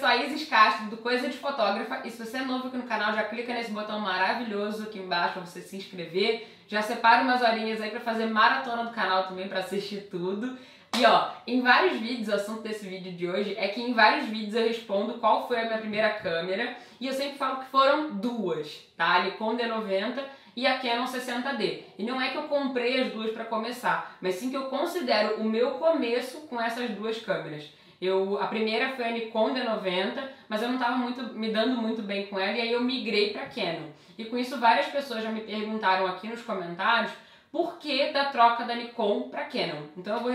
sou a Isis Castro do Coisa de Fotógrafa e se você é novo aqui no canal, já clica nesse botão maravilhoso aqui embaixo para você se inscrever. Já separa umas horinhas aí para fazer maratona do canal também para assistir tudo. E ó, em vários vídeos, o assunto desse vídeo de hoje é que em vários vídeos eu respondo qual foi a minha primeira câmera e eu sempre falo que foram duas, tá? A Nikon D90 e a Canon 60D. E não é que eu comprei as duas para começar, mas sim que eu considero o meu começo com essas duas câmeras. Eu, a primeira foi a Nikon D90, mas eu não estava muito me dando muito bem com ela e aí eu migrei para Canon. E com isso várias pessoas já me perguntaram aqui nos comentários por que da troca da Nikon para Canon. Então eu vou,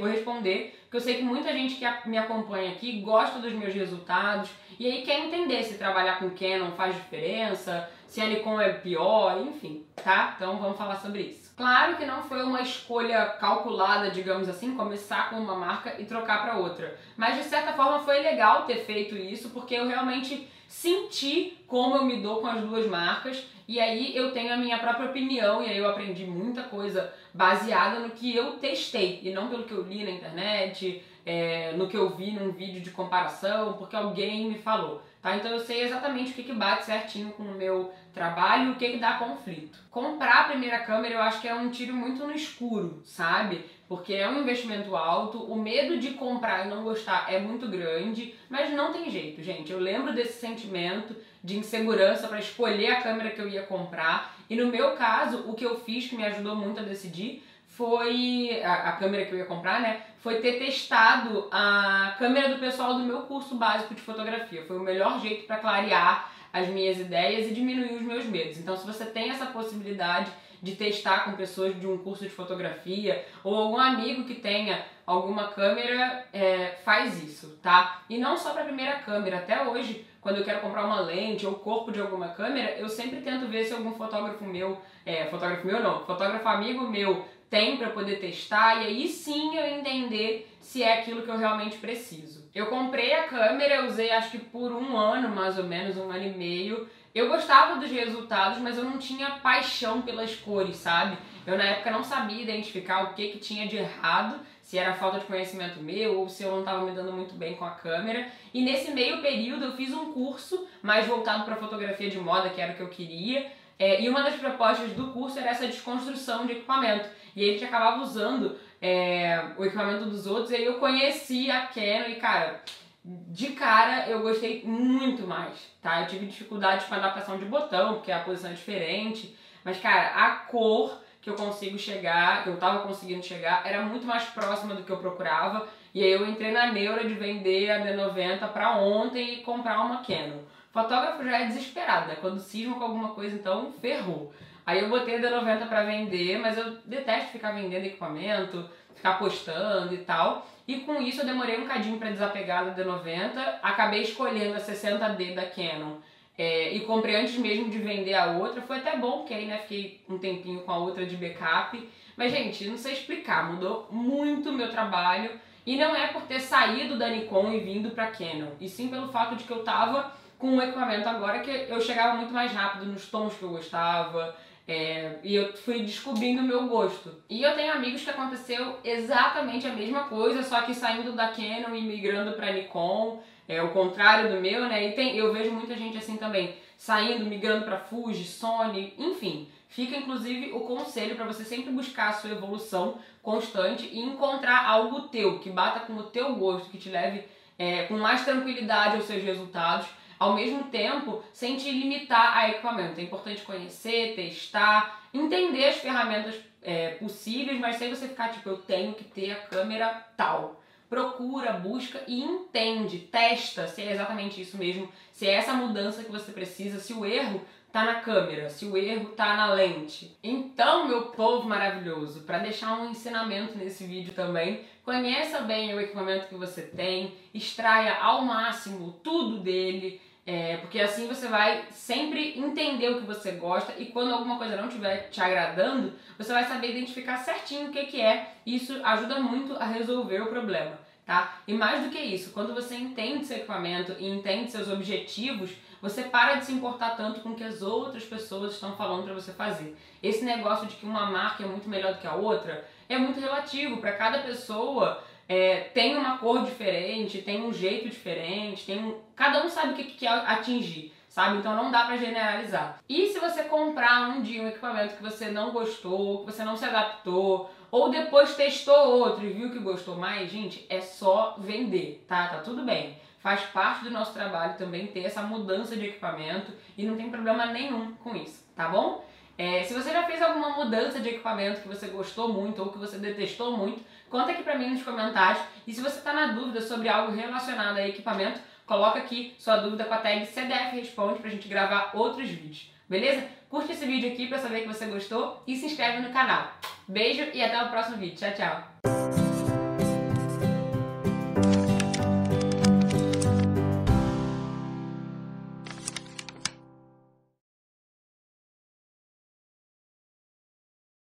vou responder, porque eu sei que muita gente que me acompanha aqui gosta dos meus resultados e aí quer entender se trabalhar com Canon faz diferença, se a Nikon é pior, enfim, tá? Então vamos falar sobre isso. Claro que não foi uma escolha calculada, digamos assim, começar com uma marca e trocar para outra. Mas de certa forma foi legal ter feito isso, porque eu realmente senti como eu me dou com as duas marcas e aí eu tenho a minha própria opinião e aí eu aprendi muita coisa baseada no que eu testei e não pelo que eu li na internet, é, no que eu vi num vídeo de comparação, porque alguém me falou. Tá? Então eu sei exatamente o que, que bate certinho com o meu trabalho e o que, que dá conflito. Comprar a primeira câmera eu acho que é um tiro muito no escuro, sabe? Porque é um investimento alto, o medo de comprar e não gostar é muito grande, mas não tem jeito, gente. Eu lembro desse sentimento de insegurança para escolher a câmera que eu ia comprar. E no meu caso, o que eu fiz que me ajudou muito a decidir foi a, a, câmera que eu ia comprar, né? Foi ter testado a câmera do pessoal do meu curso básico de fotografia. Foi o melhor jeito para clarear as minhas ideias e diminuir os meus medos. Então, se você tem essa possibilidade de testar com pessoas de um curso de fotografia ou algum amigo que tenha alguma câmera, é, faz isso, tá? E não só para a primeira câmera, até hoje, quando eu quero comprar uma lente ou corpo de alguma câmera, eu sempre tento ver se algum fotógrafo meu, é, fotógrafo meu não, fotógrafo amigo meu tem para poder testar e aí sim eu entender se é aquilo que eu realmente preciso. Eu comprei a câmera, eu usei acho que por um ano, mais ou menos, um ano e meio. Eu gostava dos resultados, mas eu não tinha paixão pelas cores, sabe? Eu na época não sabia identificar o que, que tinha de errado, se era falta de conhecimento meu ou se eu não estava me dando muito bem com a câmera. E nesse meio período eu fiz um curso mais voltado para fotografia de moda, que era o que eu queria. É, e uma das propostas do curso era essa desconstrução de equipamento. E a gente acabava usando é, o equipamento dos outros, e aí eu conheci a Canon e, cara, de cara eu gostei muito mais, tá? Eu tive dificuldade com a adaptação de botão, porque a posição é diferente, mas, cara, a cor que eu consigo chegar, que eu tava conseguindo chegar, era muito mais próxima do que eu procurava, e aí eu entrei na neura de vender a D90 pra ontem e comprar uma Canon. Fotógrafo já é desesperado, né? Quando cisma com alguma coisa, então ferrou. Aí eu botei a D90 para vender, mas eu detesto ficar vendendo equipamento, ficar postando e tal. E com isso eu demorei um cadinho para desapegar da D90, acabei escolhendo a 60D da Canon. É, e comprei antes mesmo de vender a outra. Foi até bom, porque aí né, fiquei um tempinho com a outra de backup. Mas, gente, não sei explicar, mudou muito o meu trabalho. E não é por ter saído da Nikon e vindo pra Canon, e sim pelo fato de que eu tava com um equipamento agora que eu chegava muito mais rápido nos tons que eu gostava, é, e eu fui descobrindo o meu gosto. E eu tenho amigos que aconteceu exatamente a mesma coisa, só que saindo da Canon e migrando para Nikon, é o contrário do meu, né? E tem, eu vejo muita gente assim também, saindo, migrando para Fuji, Sony, enfim. Fica inclusive o conselho para você sempre buscar a sua evolução constante e encontrar algo teu que bata com o teu gosto, que te leve é, com mais tranquilidade aos seus resultados ao mesmo tempo sem te limitar a equipamento. É importante conhecer, testar, entender as ferramentas é, possíveis, mas sem você ficar tipo, eu tenho que ter a câmera tal. Procura, busca e entende, testa se é exatamente isso mesmo, se é essa mudança que você precisa, se o erro tá na câmera, se o erro tá na lente. Então, meu povo maravilhoso, para deixar um ensinamento nesse vídeo também, conheça bem o equipamento que você tem, extraia ao máximo tudo dele, é, porque assim você vai sempre entender o que você gosta e quando alguma coisa não estiver te agradando, você vai saber identificar certinho o que, que é. E isso ajuda muito a resolver o problema, tá? E mais do que isso, quando você entende seu equipamento e entende seus objetivos, você para de se importar tanto com o que as outras pessoas estão falando para você fazer. Esse negócio de que uma marca é muito melhor do que a outra é muito relativo para cada pessoa é, tem uma cor diferente, tem um jeito diferente, tem um... cada um sabe o que quer atingir, sabe? Então não dá para generalizar. E se você comprar um dia um equipamento que você não gostou, que você não se adaptou, ou depois testou outro e viu que gostou mais, gente, é só vender, tá? Tá tudo bem. Faz parte do nosso trabalho também ter essa mudança de equipamento e não tem problema nenhum com isso, tá bom? É, se você já fez alguma mudança de equipamento que você gostou muito ou que você detestou muito, conta aqui pra mim nos comentários. E se você está na dúvida sobre algo relacionado a equipamento, coloca aqui sua dúvida com a tag CDF Responde pra gente gravar outros vídeos. Beleza? Curte esse vídeo aqui pra saber que você gostou e se inscreve no canal. Beijo e até o próximo vídeo. Tchau, tchau!